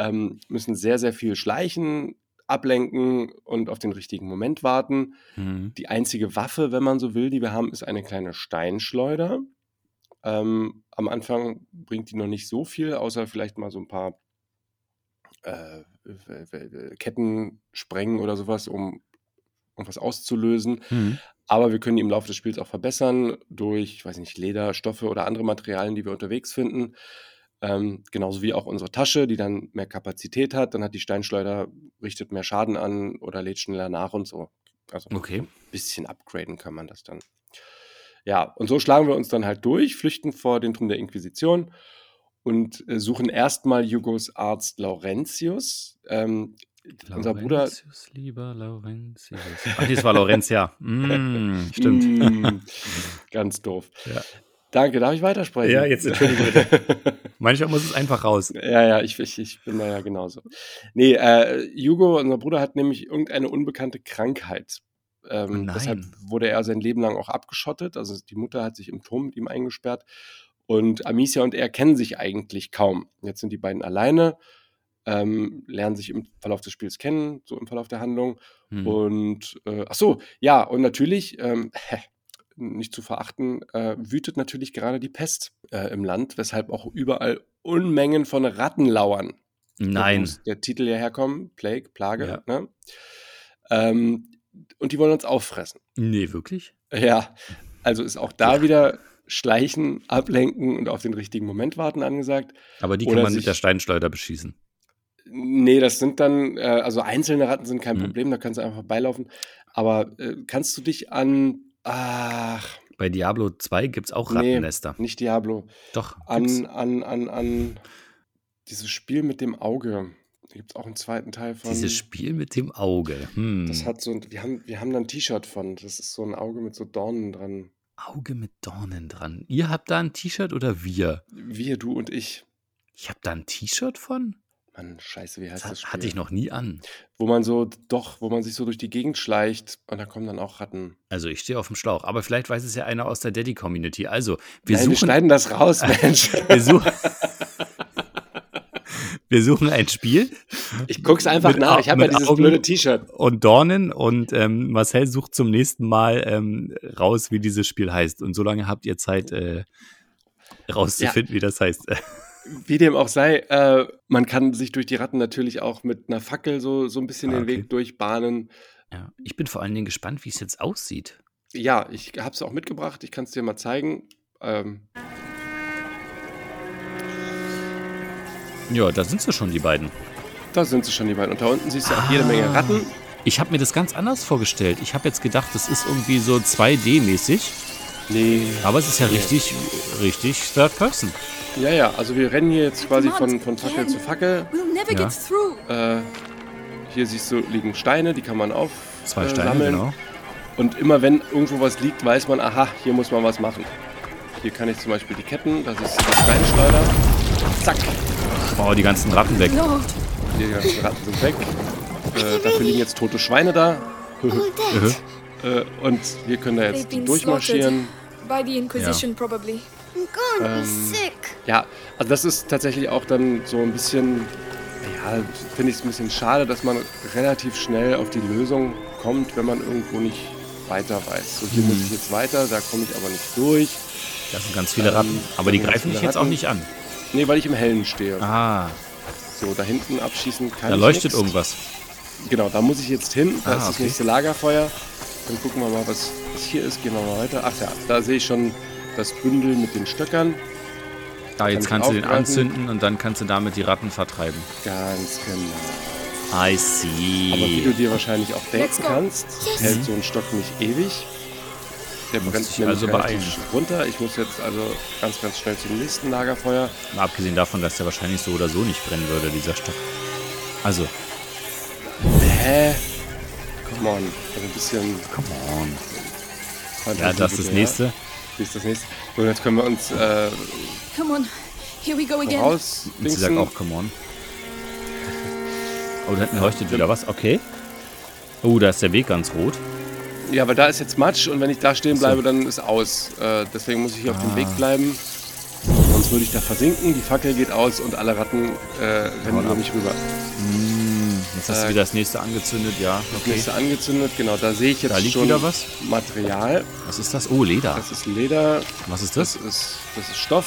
ähm, müssen sehr, sehr viel schleichen, ablenken und auf den richtigen Moment warten. Mhm. Die einzige Waffe, wenn man so will, die wir haben, ist eine kleine Steinschleuder. Ähm, am Anfang bringt die noch nicht so viel, außer vielleicht mal so ein paar äh, Ketten sprengen oder sowas, um irgendwas auszulösen. Mhm. Aber wir können die im Laufe des Spiels auch verbessern durch, ich weiß nicht, Leder, Stoffe oder andere Materialien, die wir unterwegs finden. Ähm, genauso wie auch unsere Tasche, die dann mehr Kapazität hat. Dann hat die Steinschleuder, richtet mehr Schaden an oder lädt schneller nach und so. Also Okay. ein bisschen upgraden kann man das dann. Ja, und so schlagen wir uns dann halt durch, flüchten vor den Truppen der Inquisition und äh, suchen erstmal Hugos Arzt Laurentius. Ähm, unser Bruder. Laurentius, lieber Laurentius. Ach, das war Laurenz, ja. Mm, stimmt. Mm, ganz doof. Ja. Danke, darf ich weitersprechen? Ja, jetzt entschuldige bitte. Manchmal muss es einfach raus. Ja, ja, ich, ich, ich bin da ja genauso. Nee, äh, Hugo, unser Bruder, hat nämlich irgendeine unbekannte Krankheit. Ähm, Nein. deshalb wurde er sein Leben lang auch abgeschottet. Also die Mutter hat sich im Turm mit ihm eingesperrt. Und Amicia und er kennen sich eigentlich kaum. Jetzt sind die beiden alleine, ähm, lernen sich im Verlauf des Spiels kennen, so im Verlauf der Handlung. Hm. Und äh, ach so, ja, und natürlich, ähm, nicht zu verachten, äh, wütet natürlich gerade die Pest äh, im Land, weshalb auch überall Unmengen von Ratten lauern. Nein. muss der Titel ja herkommen, Plague, Plage. Ja. Ne? Ähm, und die wollen uns auffressen. Nee, wirklich? Ja, also ist auch da wieder Schleichen, Ablenken und auf den richtigen Moment warten angesagt. Aber die kann Oder man mit der Steinschleuder beschießen. Nee, das sind dann, äh, also einzelne Ratten sind kein Mhm. Problem, da kannst du einfach vorbeilaufen. Aber äh, kannst du dich an, ach, Bei Diablo 2 gibt es auch Nee. Rattennester. nicht Diablo, Doch. gibt's. an, an, an, an dieses Spiel mit dem Auge. Da gibt es auch einen zweiten Teil von. Dieses Spiel mit dem Auge. Hm. Das hat so ein, wir haben, wir haben da ein T-Shirt von. Das ist so ein Auge mit so Dornen dran. Auge mit Dornen dran. Ihr habt da ein T-Shirt oder wir? Wir, du und ich. Ich habe da ein T-Shirt von? Mann, scheiße, wie Das heißt das, hat- Spiel? hatte ich noch nie an. Wo man so, doch, wo man sich so durch die Gegend schleicht und da kommen dann auch Ratten. Also ich stehe auf dem Schlauch. Aber vielleicht weiß es ja einer aus der Daddy-Community. Also, wir Nein, wir suchen, schneiden das raus, Mensch. wir, suchen wir suchen ein Spiel Ich guck's einfach Mit nach. Ich habe ja dieses Augen- blöde T-Shirt. und Dornen und ähm, Marcel sucht zum nächsten Mal ähm, raus, wie dieses Spiel heißt. Und solange habt ihr Zeit, äh, rauszufinden, wie das heißt. Wie dem auch sei, äh, man kann sich durch die Ratten natürlich auch mit einer Fackel so, so ein bisschen Ah, den okay. Weg durchbahnen. Ja. Ich bin vor allen Dingen gespannt, wie es jetzt aussieht. Ja, ich habe es auch mitgebracht. Ich kann es dir mal zeigen. Ähm, Ja, da sind sie schon, die beiden. da sind sie schon, die beiden. Und da unten siehst du auch jede Menge Ratten. Ich habe mir das ganz anders vorgestellt. Ich habe jetzt gedacht, das ist irgendwie so 2D-mäßig. Nee. Aber es ist ja richtig, richtig Third Person. Ja, ja, also wir rennen hier jetzt quasi von, von Fackel zu Fackel. Ja. get through. Äh, hier siehst du, liegen Steine, die kann man auf Zwei äh, Steine, sammeln. genau. Und immer wenn irgendwo was liegt, weiß man, aha, hier muss man was machen. Hier kann ich zum Beispiel die Ketten, das ist die Steinschleuder. Zack, Wow, die ganzen Ratten weg. Die ganzen Ratten sind weg. Äh, dafür liegen jetzt tote Schweine da. äh, und wir können da jetzt durchmarschieren. by the Inquisition, probably. I'm going to Ähm, be sick. Ja, also das ist tatsächlich auch dann so ein bisschen, ja, finde ich es ein bisschen schade, dass man relativ schnell auf die Lösung kommt, wenn man irgendwo nicht weiter weiß. So, hier muss ich jetzt weiter, da komme ich aber nicht durch. Das sind ganz viele Ähm, Ratten. Aber die greifen dich jetzt auch nicht an. Nee, weil ich im Hellen stehe. Ah, So, da hinten abschießen kann da ich leuchtet nix. irgendwas. Genau, da muss ich jetzt hin. Da Ah, ist das okay. nächste Lagerfeuer. Dann gucken wir mal, was, was hier ist. Gehen wir mal weiter. Ach ja, da sehe ich schon das Bündel mit den Stöckern. Da, jetzt Kann ich kannst du den anzünden und dann kannst du damit die Ratten vertreiben. Ganz genau. I see. Aber wie du dir wahrscheinlich auch denken kannst, Yes. hält so ein Stock nicht ewig. Der brennt nämlich also beeilen. runter. Ich muss jetzt also ganz, ganz schnell zum nächsten Lagerfeuer. Mal abgesehen davon, dass der wahrscheinlich so oder so nicht brennen würde, dieser Stock. Also, Hä? Come on. Also ein bisschen come on. Ja, das ist das nächste. Das ist das nächste. So, jetzt können wir uns äh, Come on, here we go again. raus. Und sie sagt auch, come on. Oh, da hinten leuchtet wieder was. Okay. Oh, da ist der Weg ganz rot. Ja, weil da ist jetzt Matsch und wenn ich da stehen bleibe, dann ist aus. Äh, deswegen muss ich hier auf dem Ah. Weg bleiben. Sonst würde ich da versinken. Die Fackel geht aus und alle Ratten äh, rennen über mich rüber. Hm, jetzt hast du wieder das nächste angezündet, ja. Das Okay. nächste angezündet, genau. Da sehe ich jetzt Da liegt schon wieder was. Material. Was ist das? Oh, Leder. Das ist Leder, Was ist das das? ist, das ist Stoff,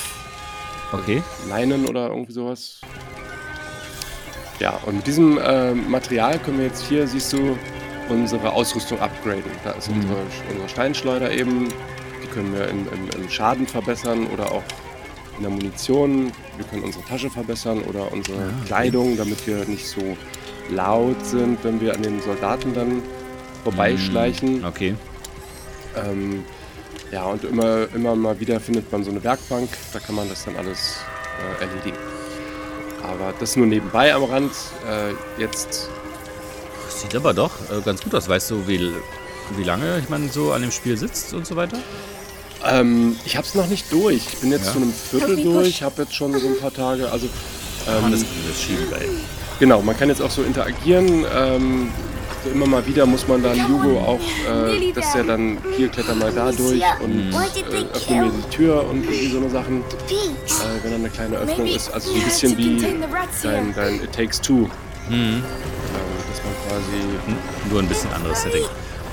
Okay. Leinen oder irgendwie sowas. Ja, und mit diesem äh, Material können wir jetzt hier, siehst du, unsere Ausrüstung upgraden. Da ist Mhm. unsere, unsere Steinschleuder eben. Die können wir im, im, im Schaden verbessern oder auch in der Munition. Wir können unsere Tasche verbessern oder unsere Ah, okay. Kleidung, damit wir nicht so laut sind, wenn wir an den Soldaten dann vorbeischleichen. Hm, Okay. Ähm, ja, und immer, immer mal wieder findet man so eine Werkbank, da kann man das dann alles äh, erledigen. Aber das nur nebenbei am Rand. Äh, jetzt, Sieht aber doch äh, ganz gut aus. Weißt du, wie, wie lange ich man so an dem Spiel sitzt und so weiter? ähm, ich habe es noch nicht durch. Ich bin jetzt Ja. zu einem Viertel durch, habe jetzt schon so ein paar Tage. Also, Ah, ähm, das, das schieben geil. Genau, man kann jetzt auch so interagieren. Ähm, so immer mal wieder muss man dann Jugo auch, äh, dass er dann hier kletter mal da durch und äh, öffne mir die Tür und irgendwie so eine Sachen. Äh, wenn da eine kleine Öffnung ist. Also so ein bisschen wie dein, dein It Takes Two. Mhm. Ähm, dass man quasi Hm, Nur ein bisschen anderes Setting.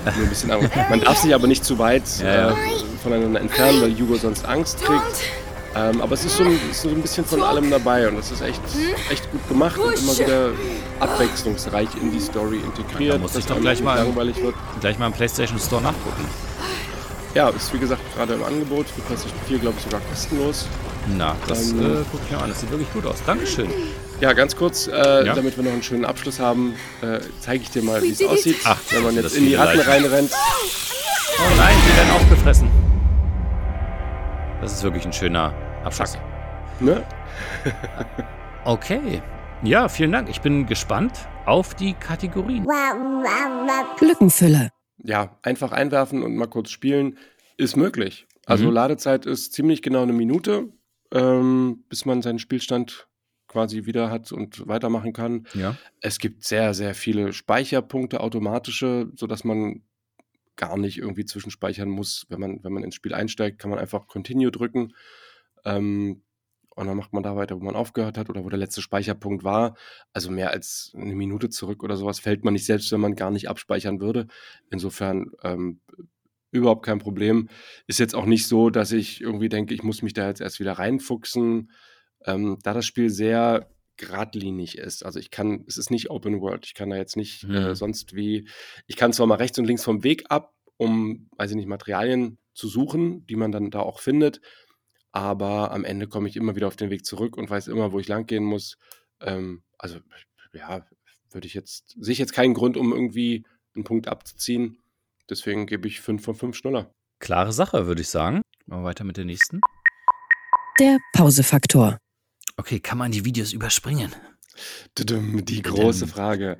nur ein bisschen Angst. Man darf sich aber nicht zu weit äh, voneinander entfernen, weil Jugo sonst Angst kriegt. Ähm, aber es ist so, ein, ist so ein bisschen von allem dabei und das ist echt, echt gut gemacht und immer wieder abwechslungsreich in die Story integriert. Da muss ich doch gleich mal- langweilig wird. Gleich mal im PlayStation Store nachgucken. Ja, ist wie gesagt gerade im Angebot. Für PlayStation 4 glaube ich sogar kostenlos. Na, das Ähm, äh, guck ich mir an. Das sieht wirklich gut aus. Dankeschön. Ja, ganz kurz, äh, Ja. damit wir noch einen schönen Abschluss haben, äh, zeige ich dir mal, wie es aussieht, Ach, wenn man jetzt in die Ratten reinrennt. Oh nein, die werden aufgefressen. Das ist wirklich ein schöner Abschluss. Ne? Okay. Ja, vielen Dank. Ich bin gespannt auf die Kategorien. Lückenfüller. Ja, einfach einwerfen und mal kurz spielen ist möglich. Also Mhm. Ladezeit ist ziemlich genau eine Minute, ähm, bis man seinen Spielstand quasi wieder hat und weitermachen kann. Ja. Es gibt sehr, sehr viele Speicherpunkte, automatische, sodass man gar nicht irgendwie zwischenspeichern muss. Wenn man, wenn man ins Spiel einsteigt, kann man einfach Continue drücken. Ähm, und dann macht man da weiter, wo man aufgehört hat oder wo der letzte Speicherpunkt war. Also mehr als eine Minute zurück oder sowas fällt man nicht, selbst wenn man gar nicht abspeichern würde. Insofern ähm, überhaupt kein Problem. Ist jetzt auch nicht so, dass ich irgendwie denke, ich muss mich da jetzt erst wieder reinfuchsen. Ähm, da das Spiel sehr geradlinig ist. Also ich kann, es ist nicht Open World. Ich kann da jetzt nicht Mhm. äh, sonst wie, ich kann zwar mal rechts und links vom Weg ab, um, weiß ich nicht, Materialien zu suchen, die man dann da auch findet, aber am Ende komme ich immer wieder auf den Weg zurück und weiß immer, wo ich lang gehen muss. Ähm, also ja, würde ich jetzt, sehe ich jetzt keinen Grund, um irgendwie einen Punkt abzuziehen. Deswegen gebe ich 5 von 5 Schnuller. Klare Sache, würde ich sagen. Machen wir weiter mit der nächsten. Der Pausefaktor. Okay, kann man die Videos überspringen? Die große Frage.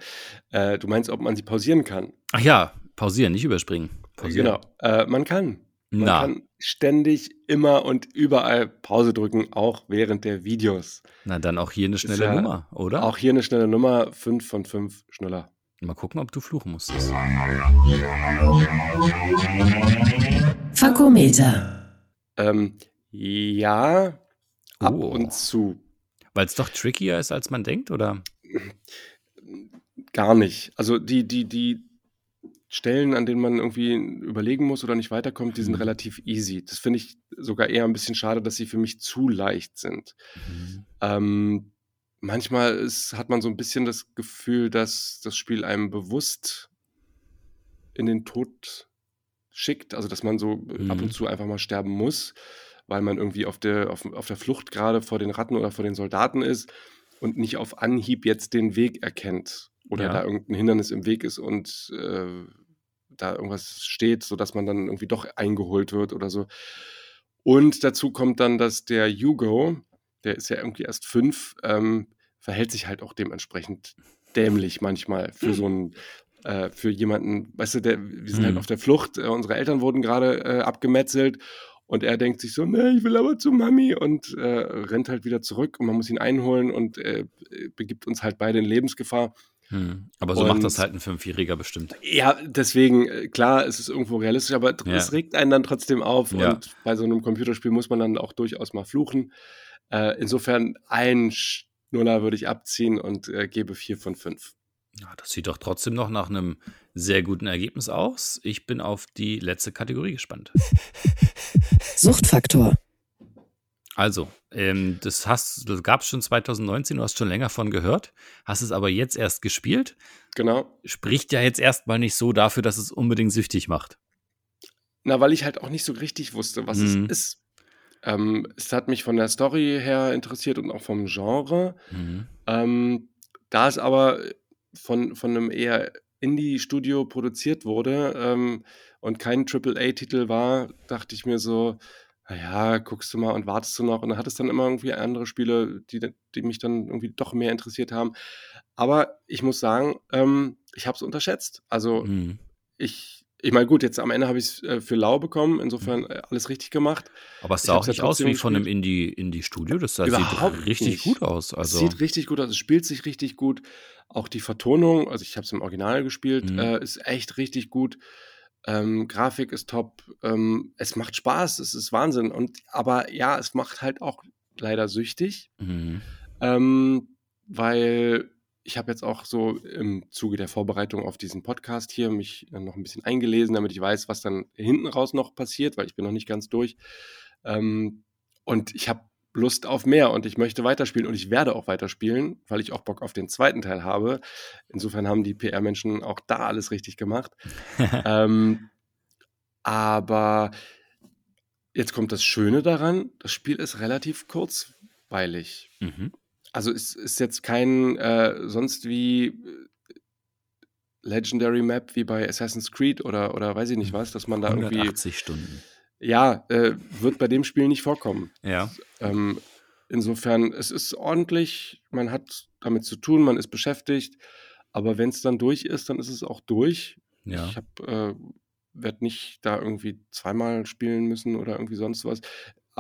Äh, du meinst, ob man sie pausieren kann? Ach ja, pausieren, nicht überspringen. Pausieren. Genau. Äh, man kann. Man Na, kann ständig, immer und überall Pause drücken, auch während der Videos. na dann auch hier eine schnelle ja Nummer, oder? Auch hier eine schnelle Nummer, 5 von 5 Schnuller. Mal gucken, ob du fluchen musstest. Fakometer. Ähm, ja, ab Oh. und zu. Weil es doch trickier ist, als man denkt, oder? Gar nicht. Also die, die, die Stellen, an denen man irgendwie überlegen muss oder nicht weiterkommt, die sind Mhm. relativ easy. Das finde ich sogar eher ein bisschen schade, dass sie für mich zu leicht sind. Mhm. Ähm, manchmal ist, hat man so ein bisschen das Gefühl, dass das Spiel einem bewusst in den Tod schickt, also dass man so ab Mhm. und zu einfach mal sterben muss, weil man irgendwie auf der, auf, auf der Flucht gerade vor den Ratten oder vor den Soldaten ist und nicht auf Anhieb jetzt den Weg erkennt oder Ja. da irgendein Hindernis im Weg ist und äh, da irgendwas steht, sodass man dann irgendwie doch eingeholt wird oder so. Und dazu kommt dann, dass der Hugo, der ist ja irgendwie erst fünf, ähm, verhält sich halt auch dementsprechend dämlich manchmal für so einen, äh, für jemanden, weißt du, der, wir sind halt Mhm. auf der Flucht, äh, unsere Eltern wurden gerade äh, abgemetzelt und er denkt sich so, ne, ich will aber zu Mami und äh, rennt halt wieder zurück und man muss ihn einholen und äh, begibt uns halt beide in Lebensgefahr. Hm. Aber so macht das Und- halt ein Fünfjähriger bestimmt. Ja, deswegen, äh, klar, es ist irgendwo realistisch, aber Ja. es regt einen dann trotzdem auf. Ja. Und bei so einem Computerspiel muss man dann auch durchaus mal fluchen. Äh, insofern ein Schnuller würde ich abziehen und äh, gebe vier von fünf. Ja, das sieht doch trotzdem noch nach einem sehr guten Ergebnis aus. Ich bin auf die letzte Kategorie gespannt. Suchtfaktor. Also, ähm, das, hast- das gab es schon 2019, du hast schon länger von gehört, hast es aber jetzt erst gespielt. Genau. Spricht ja jetzt erstmal nicht so dafür, dass es unbedingt süchtig macht. Na, weil ich halt auch nicht so richtig wusste, was Mhm. es ist. Ähm, es hat mich von der Story her interessiert und auch vom Genre. Mhm. Ähm, da es aber von, von einem eher Indie-Studio produziert wurde ähm, und kein AAA-Titel war, dachte ich mir so, naja, guckst du mal und wartest du noch. Und dann hat es dann immer irgendwie andere Spiele, die, die mich dann irgendwie doch mehr interessiert haben. Aber ich muss sagen, ähm, ich habe es unterschätzt. Also Mhm. ich, ich meine, gut, jetzt am Ende habe ich es äh, für lau bekommen, insofern äh, alles richtig gemacht. Aber es sah auch nicht aus wie von einem. Indie- Indie-Studio. das sah, sieht richtig nicht. gut aus. Also, Es sieht richtig gut aus, es spielt sich richtig gut. Auch die Vertonung, also ich habe es im Original gespielt, Mhm. äh, ist echt richtig gut. Ähm, Grafik ist top. Ähm, es macht Spaß, es ist Wahnsinn. Und aber ja, es macht halt auch leider süchtig, mhm. ähm, weil ich habe jetzt auch so im Zuge der Vorbereitung auf diesen Podcast hier mich äh, noch ein bisschen eingelesen, damit ich weiß, was dann hinten raus noch passiert, weil ich bin noch nicht ganz durch. Ähm, und ich habe Lust auf mehr und ich möchte weiterspielen und ich werde auch weiterspielen, weil ich auch Bock auf den zweiten Teil habe. Insofern haben die PR-Menschen auch da alles richtig gemacht. ähm, aber jetzt kommt das Schöne daran, das Spiel ist relativ kurzweilig. Mhm. Also es ist jetzt kein äh, sonst wie äh, Legendary Map wie bei Assassin's Creed oder, oder weiß ich nicht was, dass man da irgendwie 180 Stunden. ja, äh, wird bei dem Spiel nicht vorkommen. Ja. Ähm, insofern, es ist ordentlich, man hat damit zu tun, man ist beschäftigt, aber wenn es dann durch ist, dann ist es auch durch. Ja. Ich habe, äh, werde nicht da irgendwie zweimal spielen müssen oder irgendwie sonst was.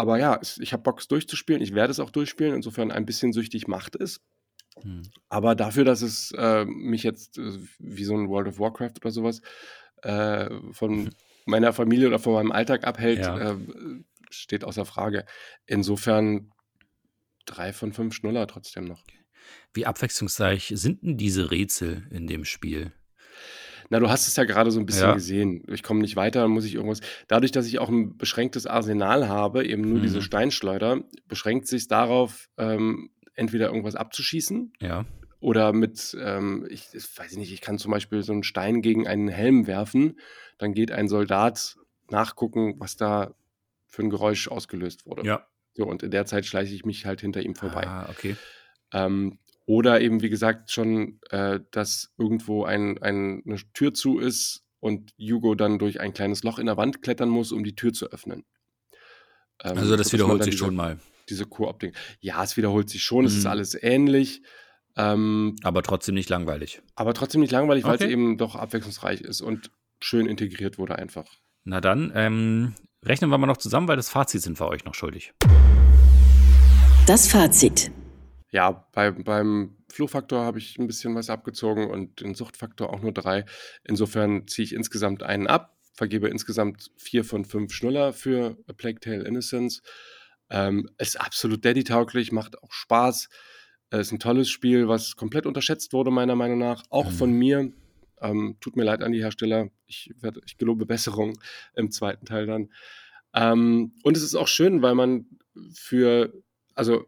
Aber ja, es, ich habe Bock, es durchzuspielen. Ich werde es auch durchspielen. Insofern ein bisschen süchtig macht es. Hm. Aber dafür, dass es äh, mich jetzt äh, wie so ein World of Warcraft oder sowas äh, von meiner Familie oder von meinem Alltag abhält, Ja. äh, steht außer Frage. Insofern drei von fünf Schnuller trotzdem noch. Wie abwechslungsreich sind denn diese Rätsel in dem Spiel? Na, du hast es ja gerade so ein bisschen Ja. gesehen. Ich komme nicht weiter, dann muss ich irgendwas. Dadurch, dass ich auch ein beschränktes Arsenal habe, eben nur diese Mhm. Steinschleuder, beschränkt sich darauf, ähm, entweder irgendwas abzuschießen Ja. oder mit, ähm, ich, ich weiß nicht, ich kann zum Beispiel so einen Stein gegen einen Helm werfen, dann geht ein Soldat nachgucken, was da für ein Geräusch ausgelöst wurde. Ja. So, und in der Zeit schleiche ich mich halt hinter ihm vorbei. Ah, okay. Ähm, oder eben, wie gesagt, schon, äh, dass irgendwo ein, ein, eine Tür zu ist und Hugo dann durch ein kleines Loch in der Wand klettern muss, um die Tür zu öffnen. Ähm, Also das wiederholt sich diese, schon mal. Diese Koop-Ding. Ja, es wiederholt sich schon, es ist Mhm. alles ähnlich. Ähm, Aber trotzdem nicht langweilig. aber trotzdem nicht langweilig, weil es Okay. eben doch abwechslungsreich ist und schön integriert wurde einfach. Na dann, ähm, rechnen wir mal noch zusammen, weil das Fazit sind wir euch noch schuldig. Das Fazit. Ja, bei, beim Fluchfaktor habe ich ein bisschen was abgezogen und den Suchtfaktor auch nur drei. Insofern ziehe ich insgesamt einen ab, vergebe insgesamt vier von fünf Schnuller für A Plague Tale Innocence. Ähm, ist absolut Daddy-tauglich, macht auch Spaß. Äh, ist ein tolles Spiel, was komplett unterschätzt wurde, meiner Meinung nach. Auch Mhm. von mir. Ähm, tut mir leid an die Hersteller. Ich, werd, ich gelobe Besserung im zweiten Teil dann. Ähm, und es ist auch schön, weil man für, also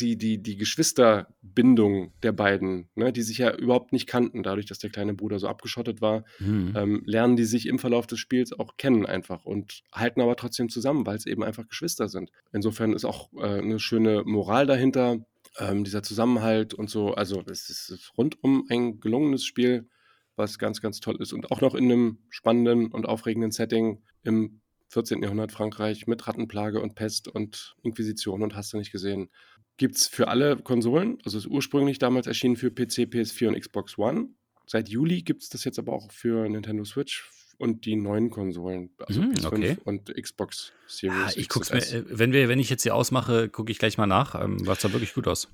die, die, die Geschwisterbindung der beiden, ne, die sich ja überhaupt nicht kannten, dadurch, dass der kleine Bruder so abgeschottet war, Mhm. ähm, lernen die sich im Verlauf des Spiels auch kennen einfach und halten aber trotzdem zusammen, weil es eben einfach Geschwister sind. Insofern ist auch äh, eine schöne Moral dahinter, ähm, dieser Zusammenhalt und so. Also es ist rundum ein gelungenes Spiel, was ganz, ganz toll ist und auch noch in einem spannenden und aufregenden Setting im 14. Jahrhundert Frankreich mit Rattenplage und Pest und Inquisition und hast du nicht gesehen. Gibt es für alle Konsolen, also ist ursprünglich damals erschienen für PC, PS4 und Xbox One. Seit Juli gibt es das jetzt aber auch für Nintendo Switch und die neuen Konsolen, also Hm, PS5 okay. und Xbox Series. Ah, ich guck's mir, äh, wenn, wir, wenn ich jetzt hier ausmache, gucke ich gleich mal nach. Ähm, was sah wirklich gut aus.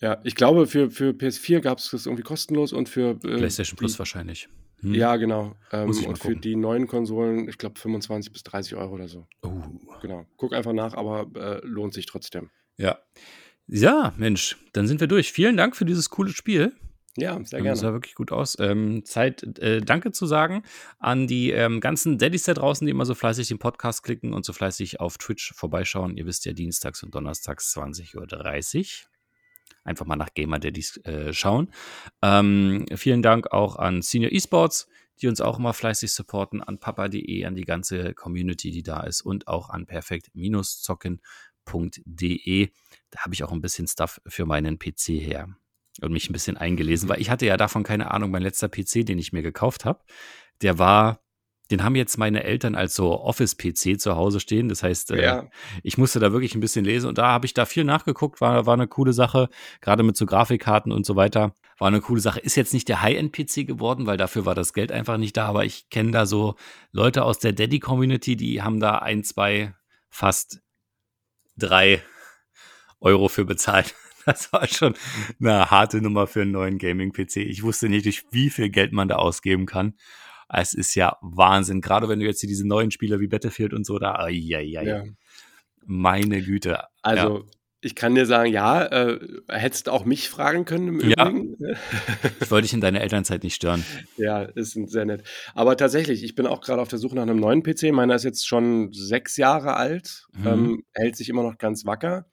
Ja, ich glaube, für, für PS4 gab es das irgendwie kostenlos und für äh, PlayStation Plus die, wahrscheinlich. Hm. Ja, genau. Ähm, Muss ich mal und für gucken. die neuen Konsolen, ich glaube, 25 bis 30 Euro oder so. Oh. Genau. Guck einfach nach, aber äh, lohnt sich trotzdem. Ja. Ja, Mensch, dann sind wir durch. Vielen Dank für dieses coole Spiel. Ja, sehr Ähm, gerne. sah wirklich gut aus. Ähm, Zeit, äh, danke zu sagen an die ähm, ganzen Daddys da draußen, die immer so fleißig den Podcast klicken und so fleißig auf Twitch vorbeischauen. Ihr wisst ja, dienstags und donnerstags 20.30 Uhr. Einfach mal nach Gamer Daddys äh, schauen. Ähm, vielen Dank auch an Senior Esports, die uns auch immer fleißig supporten, an papa.de, an die ganze Community, die da ist und auch an perfekt-zocken.de. Da habe ich auch ein bisschen Stuff für meinen PC her und mich ein bisschen eingelesen, weil ich hatte ja davon keine Ahnung. Mein letzter PC, den ich mir gekauft habe, der war, den haben jetzt meine Eltern als so Office-PC zu Hause stehen. Das heißt, äh, Ja, ich musste da wirklich ein bisschen lesen und da habe ich da viel nachgeguckt, war, war eine coole Sache, gerade mit so Grafikkarten und so weiter. War eine coole Sache. Ist jetzt nicht der High-End-PC geworden, weil dafür war das Geld einfach nicht da, aber ich kenne da so Leute aus der Daddy-Community, die haben da ein, zwei, fast drei Euro für bezahlt. Das war schon eine harte Nummer für einen neuen Gaming-PC. Ich wusste nicht, durch wie viel Geld man da ausgeben kann. Es ist ja Wahnsinn. Gerade wenn du jetzt hier diese neuen Spieler wie Battlefield und so da, ai, ai, ai. ja. meine Güte. Also, Ich kann dir sagen, ja, äh, hättest auch mich fragen können im Ja. Übrigen. Ich wollte dich in deiner Elternzeit nicht stören. Ja, ist sehr nett. Aber tatsächlich, ich bin auch gerade auf der Suche nach einem neuen PC. Meiner ist jetzt schon sechs Jahre alt, Mhm. ähm, hält sich immer noch ganz wacker.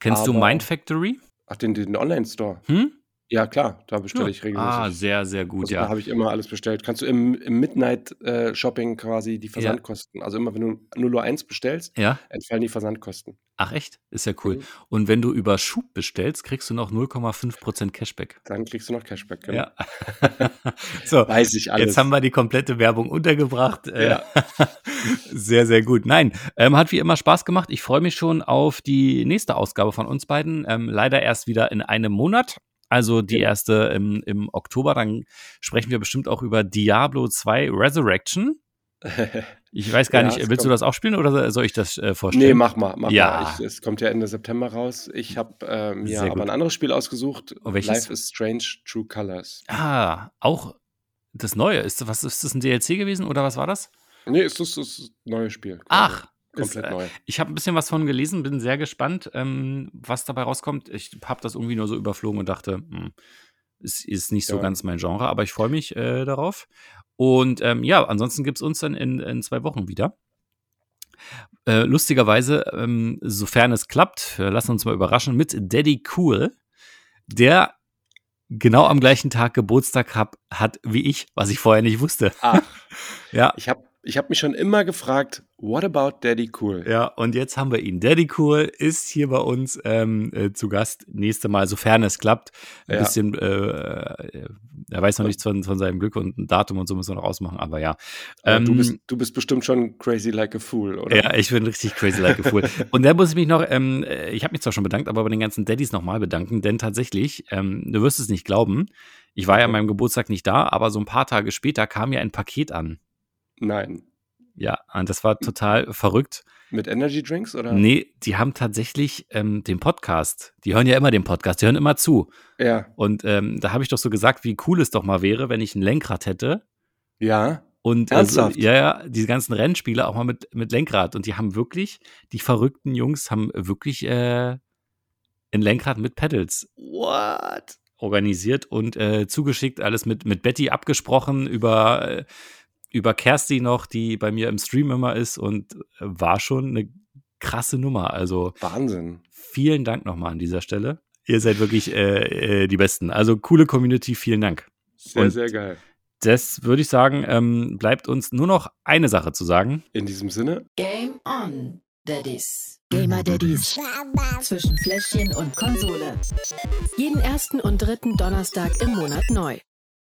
Kennst du Aber- Mind Factory? Ach, den, den Online-Store. Hm? Ja, klar, da bestelle ich regelmäßig. Ah, sehr, sehr gut, also, Da ja. habe ich immer alles bestellt. Kannst du im, im Midnight-Shopping quasi die Versandkosten, also immer wenn du 0.1 bestellst, Ja? entfallen die Versandkosten. Ach echt? Ist ja cool. Mhm. Und wenn du über Schub bestellst, kriegst du noch 0,5% Cashback. Dann kriegst du noch Cashback. genau. Ja. so, Weiß ich alles. jetzt haben wir die komplette Werbung untergebracht. Äh, Ja. sehr, sehr gut. Nein, ähm, hat wie immer Spaß gemacht. Ich freue mich schon auf die nächste Ausgabe von uns beiden. Ähm, leider erst wieder in einem Monat. Also die erste im, im Oktober. Dann sprechen wir bestimmt auch über Diablo 2 Resurrection. Ich weiß gar Ja, nicht, es willst du das auch spielen oder soll ich das äh, vorstellen? Nee, mach mal, mach Ja. mal. Ich, es kommt ja Ende September raus. Ich habe äh, mir aber gut. ein anderes Spiel ausgesucht. Oh? Life is Strange True Colors. Ah, auch das Neue. Ist, was, ist das ein DLC gewesen oder was war das? Nee, ist das das neue Spiel. Ach, komplett ist, äh, neu. Ich habe ein bisschen was von gelesen, bin sehr gespannt, ähm, was dabei rauskommt. Ich habe das irgendwie nur so überflogen und dachte, hm, es ist nicht so Ja. ganz mein Genre, aber ich freue mich äh, darauf. Und ähm, ja, ansonsten gibt es uns dann in, in zwei Wochen wieder. Äh, lustigerweise, ähm, sofern es klappt, äh, lassen uns mal überraschen, mit Daddy Cool, der genau am gleichen Tag Geburtstag hab, hat wie ich, was ich vorher nicht wusste. Ach, Ja, ich habe ich hab mich schon immer gefragt, what about Daddy Cool? Ja, und jetzt haben wir ihn. Daddy Cool ist hier bei uns ähm, äh, zu Gast. Nächste Mal, sofern es klappt. Ein Ja. bisschen, äh, äh, er weiß noch nichts von, von seinem Glück und ein Datum und so müssen wir noch ausmachen, aber ja. Aber du, Ähm, bist, du bist bestimmt schon crazy like a fool, oder? Ja, ich bin richtig crazy like a fool. Und da muss ich mich noch, ähm, äh, ich habe mich zwar schon bedankt, aber bei den ganzen Daddys nochmal bedanken, denn tatsächlich, ähm, du wirst es nicht glauben, ich war ja an meinem Geburtstag nicht da, aber so ein paar Tage später kam ja ein Paket an. Nein. Ja, und das war total verrückt. Mit Energy Drinks, oder? Nee, die haben tatsächlich ähm, den Podcast. Die hören ja immer den Podcast, die hören immer zu. Ja. Und ähm, da habe ich doch so gesagt, wie cool es doch mal wäre, wenn ich ein Lenkrad hätte. Ja. Und äh, Ernsthaft? ja, ja, diese ganzen Rennspiele auch mal mit, mit Lenkrad. Und die haben wirklich, die verrückten Jungs haben wirklich äh, ein Lenkrad mit Pedals What? organisiert und äh, zugeschickt, alles mit, mit Betty abgesprochen, über, äh, über Kersti noch, die bei mir im Stream immer ist und äh, war schon eine krasse Nummer. Also Wahnsinn. vielen Dank nochmal an dieser Stelle. Ihr seid wirklich äh, äh, die Besten. Also coole Community, vielen Dank. Sehr, Und- sehr geil. Das würde ich sagen, ähm, bleibt uns nur noch eine Sache zu sagen. In diesem Sinne, Game on, Daddies. Gamer Daddies. Zwischen Fläschchen und Konsole. Jeden ersten und dritten Donnerstag im Monat neu.